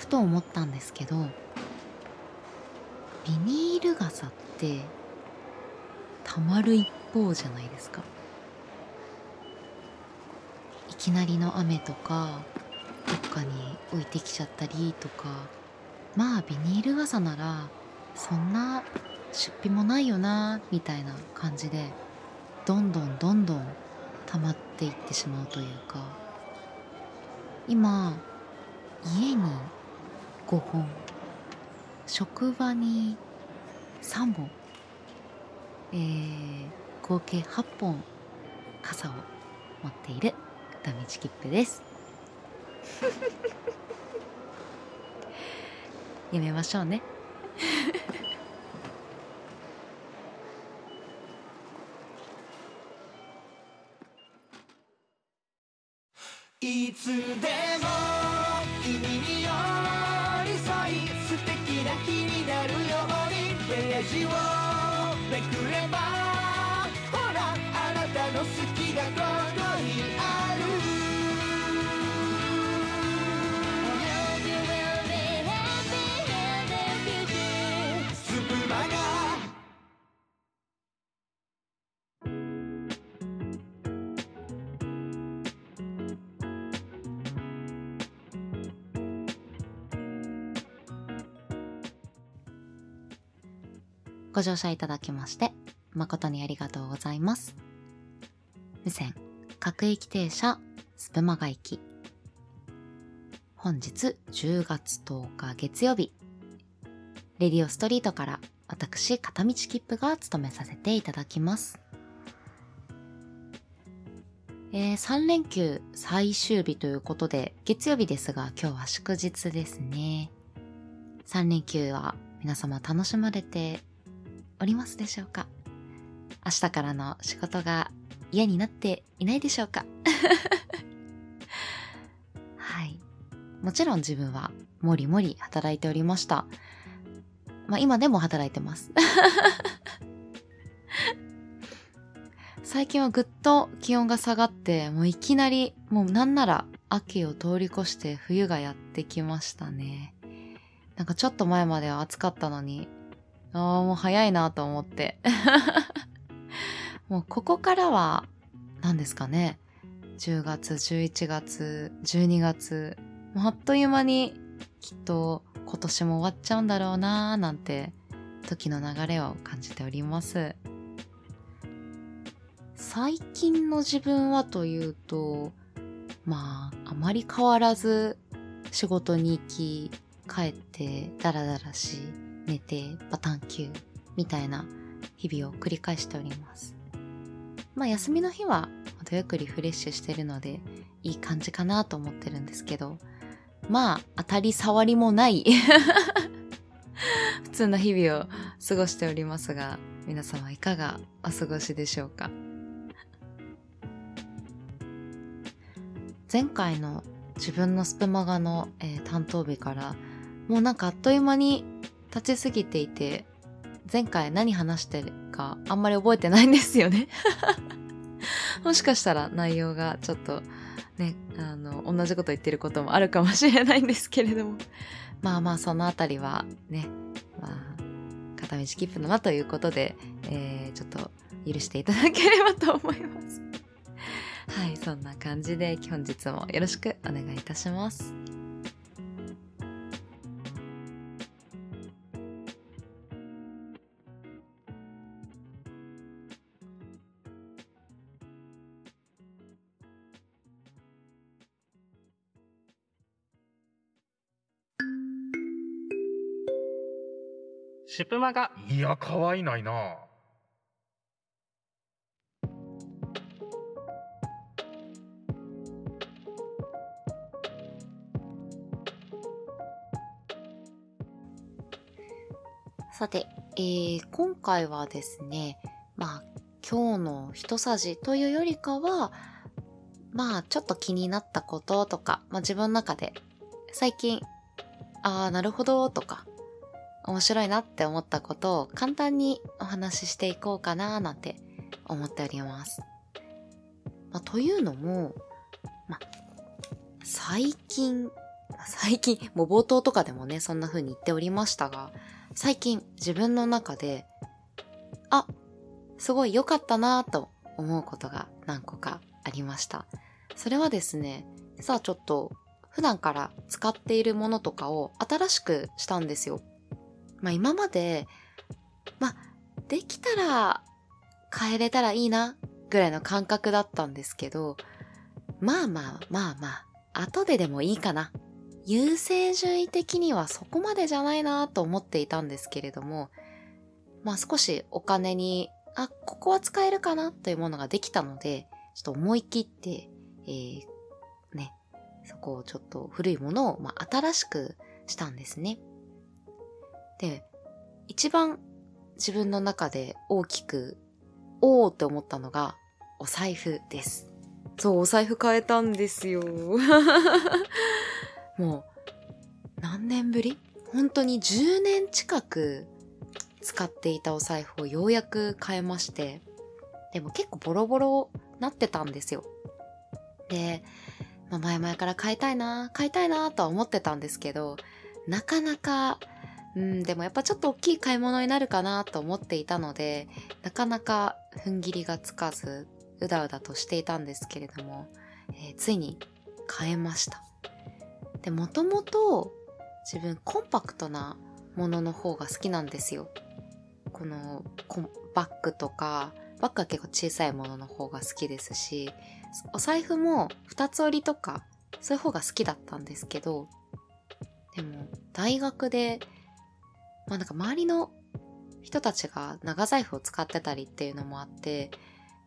ふと思ったんですけどビニール傘ってたまる一方じゃないですか。いきなりの雨とかどっかに置いてきちゃったりとかまあビニール傘ならそんな出費もないよなみたいな感じでどんどんどんどん溜まっていってしまうというか今5本職場に3本。えー、合計8本傘を持っている片道切符です。やめましょうね。いつでもページをめくればほらあなたの好きがご乗車いただきまして誠にありがとうございます。無線各駅停車スプマガ駅。本日10月10日月曜日。レディオストリートから私片道切符が務めさせていただきます。えー、3連休最終日ということで月曜日ですが今日は祝日ですね。3連休は皆様楽しまれておりますでしょうか？明日からの仕事が嫌になっていないでしょうか？はい。もちろん自分はもりもり働いておりました。まあ今でも働いてます。最近はぐっと気温が下がって、もういきなり、もうなんなら秋を通り越して冬がやってきましたね。なんかちょっと前までは暑かったのに、ああ、もう早いなと思って。もうここからは、何ですかね。10月、11月、12月、もうあっという間にきっと今年も終わっちゃうんだろうなーなんて時の流れを感じております。最近の自分はというと、まあ、あまり変わらず仕事に行き、帰ってダラダラし、寝てバタンキューみたいな日々を繰り返しております。まあ休みの日は程よくリフレッシュしてるのでいい感じかなと思ってるんですけど、まあ当たり障りもない 普通の日々を過ごしておりますが、皆様いかがお過ごしでしょうか？前回の自分のスプマガの、えー担当日からもうなんかあっという間に立ちすぎていて前回何話してるかあんまり覚えてないんですよね。もしかしたら内容がちょっとねあの同じこと言ってることもあるかもしれないんですけれども。まあまあそのあたりはねまあ片道切符だなということで、えーちょっと許していただければと思います。はいそんな感じで本日もよろしくお願いいたします。シュプマがいや、可愛いないな。さて、えー今回はですね、まあ、今日の一さじというよりかは、まあ、ちょっと気になったこととか、まあ自分の中で最近、ああ、なるほどとか、面白いなって思ったことを簡単にお話ししていこうかななんて思っております。まあ、というのも、まあ、最近最近、もう冒頭とかでもね、そんな風に言っておりましたが、最近自分の中で、あ、すごい良かったなぁと思うことが何個かありました。それはですね、さあちょっと普段から使っているものとかを新しくしたんですよ。まあ今まで、まあできたら変えれたらいいなぐらいの感覚だったんですけど、まあまあまあまあ、後ででもいいかな。優先順位的にはそこまでじゃないなと思っていたんですけれども、まあ少しお金に、あ、ここは使えるかなというものができたので、ちょっと思い切って、えー、ね、そこをちょっと古いものを、まあ、新しくしたんですね。で、一番自分の中で大きく、おーって思ったのが、お財布です。そう、お財布変えたんですよ。もう、何年ぶり？本当に10年近く使っていたお財布をようやく変えまして、でも結構ボロボロなってたんですよ。で、まあ、前々から買いたいな、買いたいなとは思ってたんですけど、なかなか、うん、でもやっぱちょっと大きい買い物になるかなと思っていたので、なかなか踏ん切りがつかず、うだうだとしていたんですけれども、えーついに買えました。で、もともと自分コンパクトなものの方が好きなんですよ。このバッグとか、バッグは結構小さいものの方が好きですし、お財布も二つ折りとか、そういう方が好きだったんですけど、でも大学で、まあなんか周りの人たちが長財布を使ってたりっていうのもあって、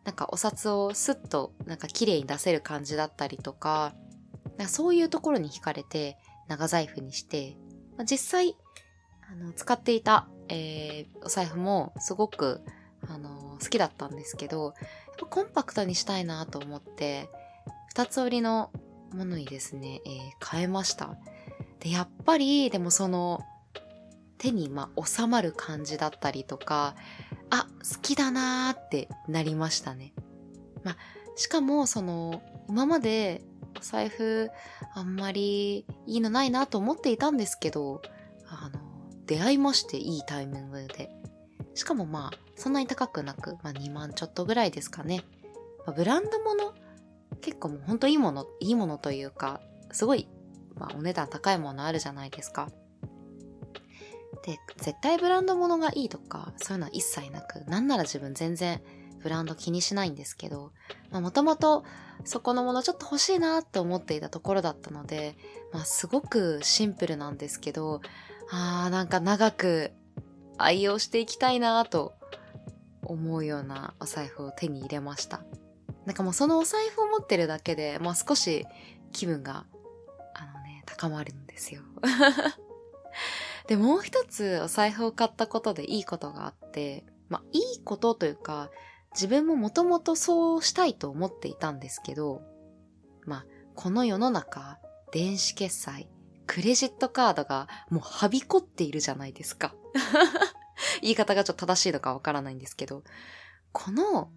なんかお札をスッとなんか綺麗に出せる感じだったりとか、なんかそういうところに惹かれて長財布にして、まあ、実際あの使っていた、えーお財布もすごくあの好きだったんですけど、やっぱコンパクトにしたいなと思って、二つ折りのものにですね、えー変えました。で、やっぱり、でもその、手にまあ収まる感じだったりとか、あ、好きだなーってなりましたね。まあ、しかもその、今までお財布あんまりいいのないなと思っていたんですけど、あの、出会いましていいタイミングで。しかもまあ、そんなに高くなく、まあ2万ちょっとぐらいですかね。まあ、ブランドもの、結構もうほんといいもの、いいものというか、すごい、まあお値段高いものあるじゃないですか。で、絶対ブランドものがいいとか、そういうのは一切なく、なんなら自分全然ブランド気にしないんですけど、もともとそこのものちょっと欲しいなって思っていたところだったので、まあすごくシンプルなんですけど、あーなんか長く愛用していきたいなと思うようなお財布を手に入れました。なんかもうそのお財布を持ってるだけで、まあ少し気分が、あのね、高まるんですよ。で、もう一つお財布を買ったことでいいことがあって、まあいいことというか、自分ももともとそうしたいと思っていたんですけど、まあこの世の中、電子決済、クレジットカードがもうはびこっているじゃないですか。言い方がちょっと正しいのかわからないんですけど、この、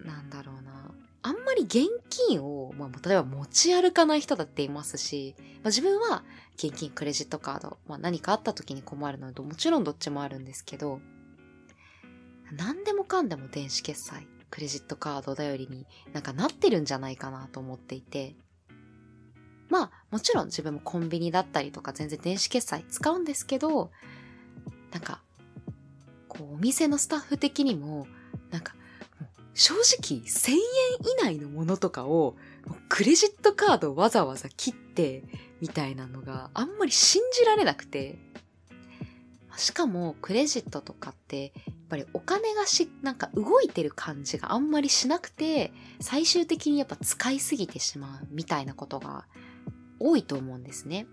なんだろうな、あんまり現金を、まあ、例えば持ち歩かない人だっていますし、まあ、自分は現金、クレジットカード、まあ、何かあった時に困るので、もちろんどっちもあるんですけど、何でもかんでも電子決済、クレジットカード頼りになんかなってるんじゃないかなと思っていて、まあ、もちろん自分もコンビニだったりとか全然電子決済使うんですけど、なんか、こう、お店のスタッフ的にも、なんか、正直1000円以内のものとかを、クレジットカードわざわざ切って、みたいなのがあんまり信じられなくて、しかもクレジットとかって、やっぱりお金がし、なんか動いてる感じがあんまりしなくて、最終的にやっぱ使いすぎてしまうみたいなことが多いと思うんですね。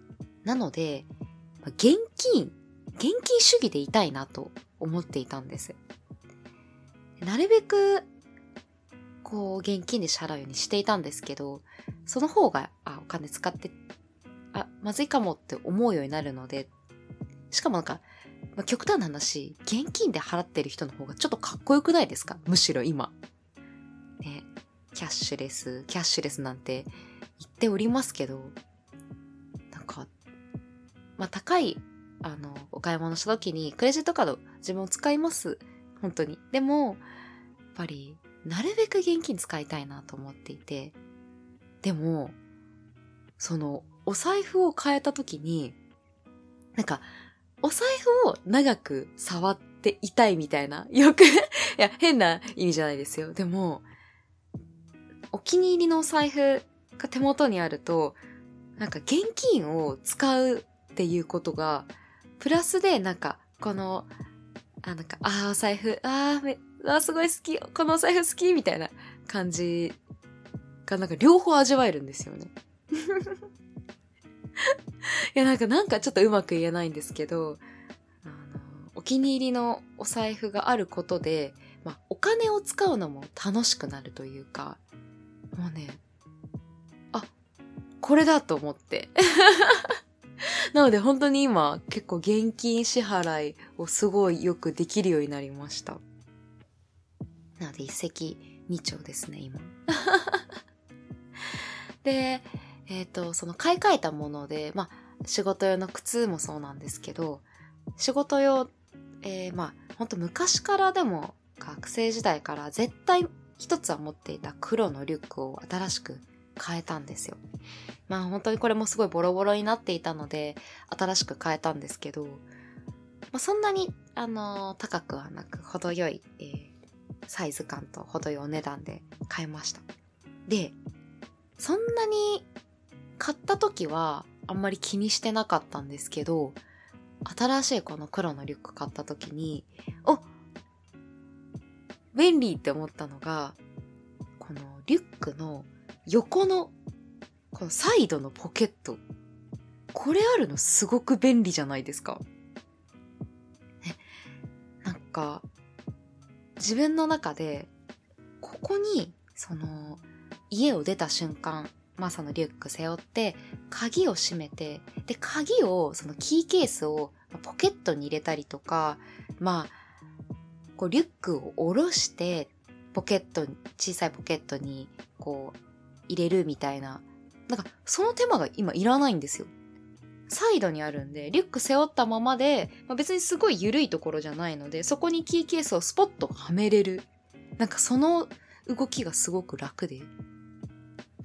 なので、現金、現金主義でいたいなと思っていたんです。なるべく、こう、現金で支払うようにしていたんですけど、その方が、あ、お金使って、あ、まずいかもって思うようになるので、しかもなんか、まあ、極端な話、現金で払ってる人の方がちょっとかっこよくないですか？むしろ今。ね、キャッシュレス、キャッシュレスなんて言っておりますけど、なんか、まあ高い、あの、お買い物した時にクレジットカード自分を使います。本当に。でも、やっぱり、なるべく現金使いたいなと思っていて、でも、その、お財布を変えた時に、なんか、お財布を長く触っていたいみたいな、よくいや、変な意味じゃないですよ。でも、お気に入りのお財布が手元にあると、なんか現金を使うっていうことが、プラスでなんか、この、あ、なんか、あーお財布、あ、あーすごい好き、このお財布好きみたいな感じがなんか両方味わえるんですよね。いや、なんか、なんかちょっとうまく言えないんですけど、あの、お気に入りのお財布があることで、まあ、お金を使うのも楽しくなるというか、もうね、あ、これだと思って。なので本当に今結構現金支払いをすごいよくできるようになりました。なので一石二鳥ですね、今。で、えっ、と、その買い替えたもので、まあ、仕事用の靴もそうなんですけど、仕事用、えー、まあ、ほんと昔からでも、学生時代から絶対一つは持っていた黒のリュックを新しく変えたんですよ。まあ本当にこれもすごいボロボロになっていたので、新しく変えたんですけど、まあ、そんなに、あのー高くはなく、程よい、えーサイズ感と程よいお値段で買いました。で、そんなに買った時はあんまり気にしてなかったんですけど、新しいこの黒のリュック買った時に、お便利って思ったのが、このリュックの横の、このサイドのポケット。これあるのすごく便利じゃないですか。ね、なんか、自分の中で、ここに、その、家を出た瞬間、まあそのリュック背負って、鍵を閉めて、で、鍵を、そのキーケースをポケットに入れたりとか、まあ、こうリュックを下ろして、ポケット、小さいポケットに、こう、入れるみたいな。なんか、その手間が今いらないんですよ。サイドにあるんで、リュック背負ったままで、まあ、別にすごい緩いところじゃないので、そこにキーケースをスポッとはめれる。なんかその動きがすごく楽で。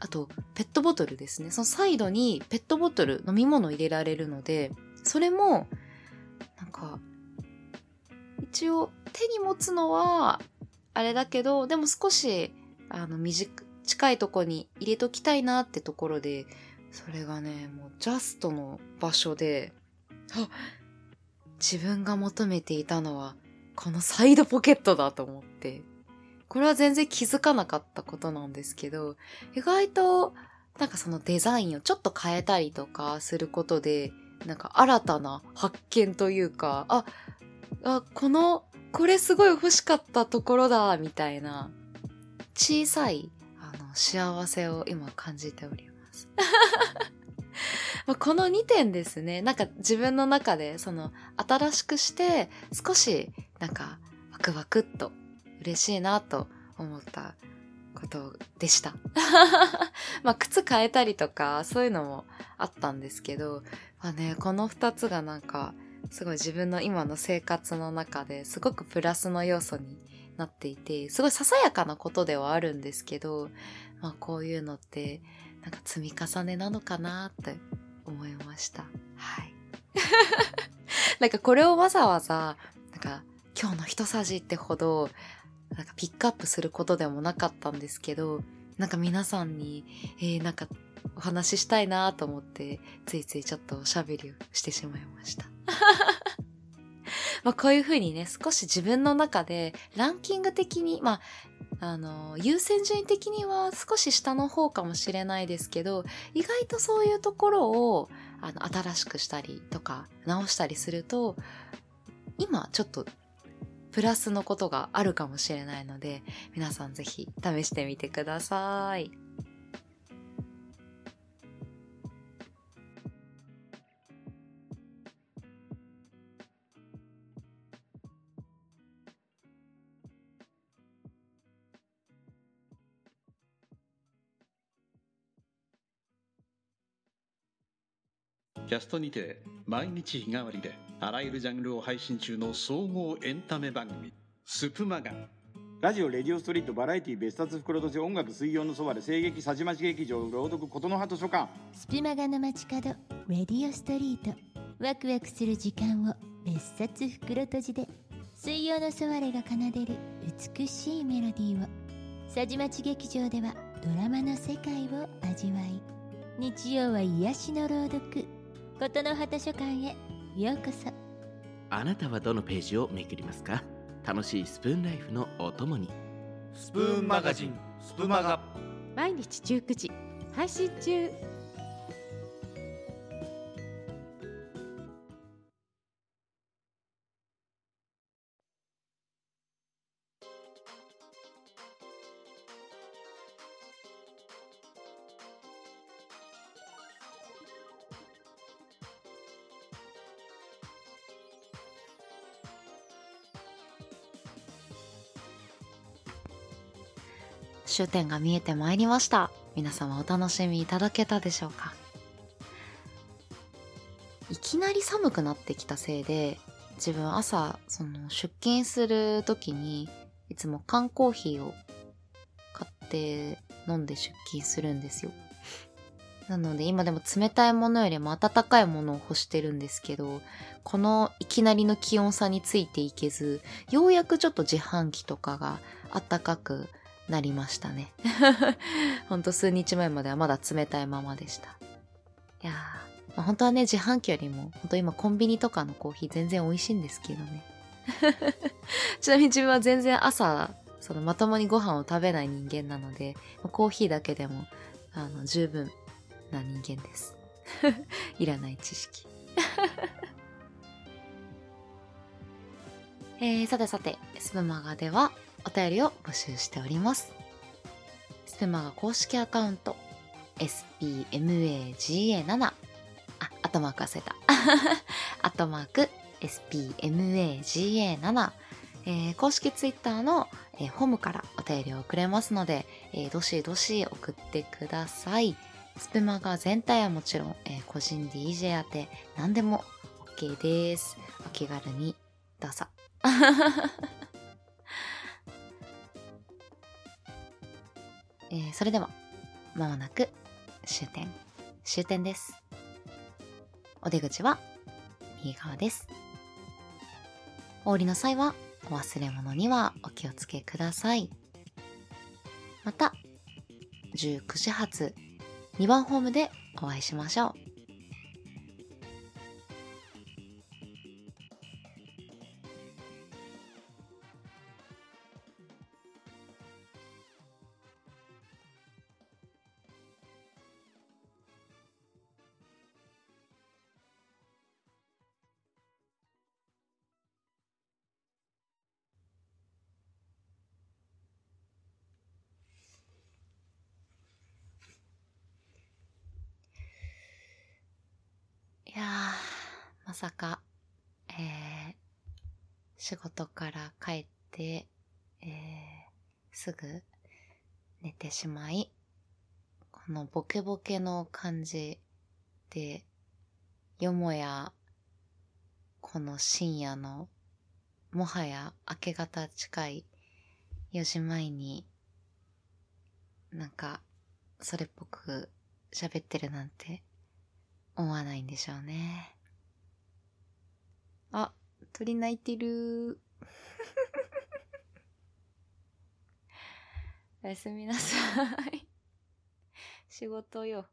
あと、ペットボトルですね。そのサイドにペットボトル、飲み物入れられるので、それも、なんか、一応手に持つのは、あれだけど、でも少し、あの、短、いとこに入れときたいなってところで、それがね、もうジャストの場所で、あ、自分が求めていたのは、このサイドポケットだと思って。これは全然気づかなかったことなんですけど、意外と、なんかそのデザインをちょっと変えたりとかすることで、なんか新たな発見というか、あ、あ、この、これすごい欲しかったところだ、みたいな、小さい、あの、幸せを今感じております。まあこの2点ですね、なんか自分の中で、その、新しくして、少し、なんか、ワクワクっと、嬉しいなと思ったことでした。まあ、靴変えたりとか、そういうのもあったんですけど、まあね、この2つがなんか、すごい自分の今の生活の中ですごくプラスの要素になっていて、すごいささやかなことではあるんですけど、まあこういうのって、なんか積み重ねなのかなって思いました。はい。なんかこれをわざわざ、なんか今日の一さじってほど、なんかピックアップすることでもなかったんですけど、なんか皆さんに、えー、なんかお話ししたいなと思って、ついついちょっとおしゃべりをしてしまいました。まあこういうふうにね、少し自分の中でランキング的に、まあ、あの、優先順位的には少し下の方かもしれないですけど、意外とそういうところを、あの、新しくしたりとか、直したりすると、今ちょっとプラスのことがあるかもしれないので、皆さん是非試してみてください。キャストにて毎日日替わりであらゆるジャンルを配信中の総合エンタメ番組スプマガラジオ、レディオストリート、バラエティ、別冊袋とじ、音楽、水曜のそばで、声劇、さじまち劇場、朗読、琴の葉図書館。スピマガの街角レディオストリート。ワクワクする時間を別冊袋閉じで水曜のソワレが奏でる美しいメロディーを。さじまち劇場ではドラマの世界を味わい日曜は癒しの朗読琴の葉図書館へ。ようこそ。あなたはどのページをめくりますか？楽しいスプーンライフのお供に。スプーンマガジンスプマガ。毎日19時。配信中終点が見えてまいりました。皆様お楽しみいただけたでしょうか？いきなり寒くなってきたせいで自分朝その出勤する時にいつも缶コーヒーを買って飲んで出勤するんですよ。なので今でも冷たいものよりも温かいものを欲してるんですけどこのいきなりの気温差についていけずようやくちょっと自販機とかが暖かくなりましたね。ほんと数日前まではまだ冷たいままでした。いやー、まあ、本当はね、自販機よりも、本当今コンビニとかのコーヒー全然美味しいんですけどね。ちなみに自分は全然朝、そのまともにご飯を食べない人間なので、コーヒーだけでも、あの、十分な人間です。いらない知識。えー、さてさて、スプマガではお便りを募集しております。スプマガ公式アカウント、spmaga7、あ、アトマーク忘れた。アトマーク、spmaga7、えー公式ツイッターの、えーホームからお便りを送れますので、えーどしどし送ってください。スプマガ全体はもちろん、えー個人 DJ 宛て何でも OK です。お気軽にどうぞ。えーそれでは、まもなく終点、終点です。お出口は右側です。お降りの際はお忘れ物にはお気をつけください。また、19時発2番ホームでお会いしましょう。いやー、まさか、えー、仕事から帰って、えー、すぐ寝てしまい、このボケボケの感じで、よもや、この深夜の、もはや明け方近い4時前に、なんか、それっぽく喋ってるなんて思わないんでしょうね。あ、鳥鳴いてる。おやすみなさい。仕事よ。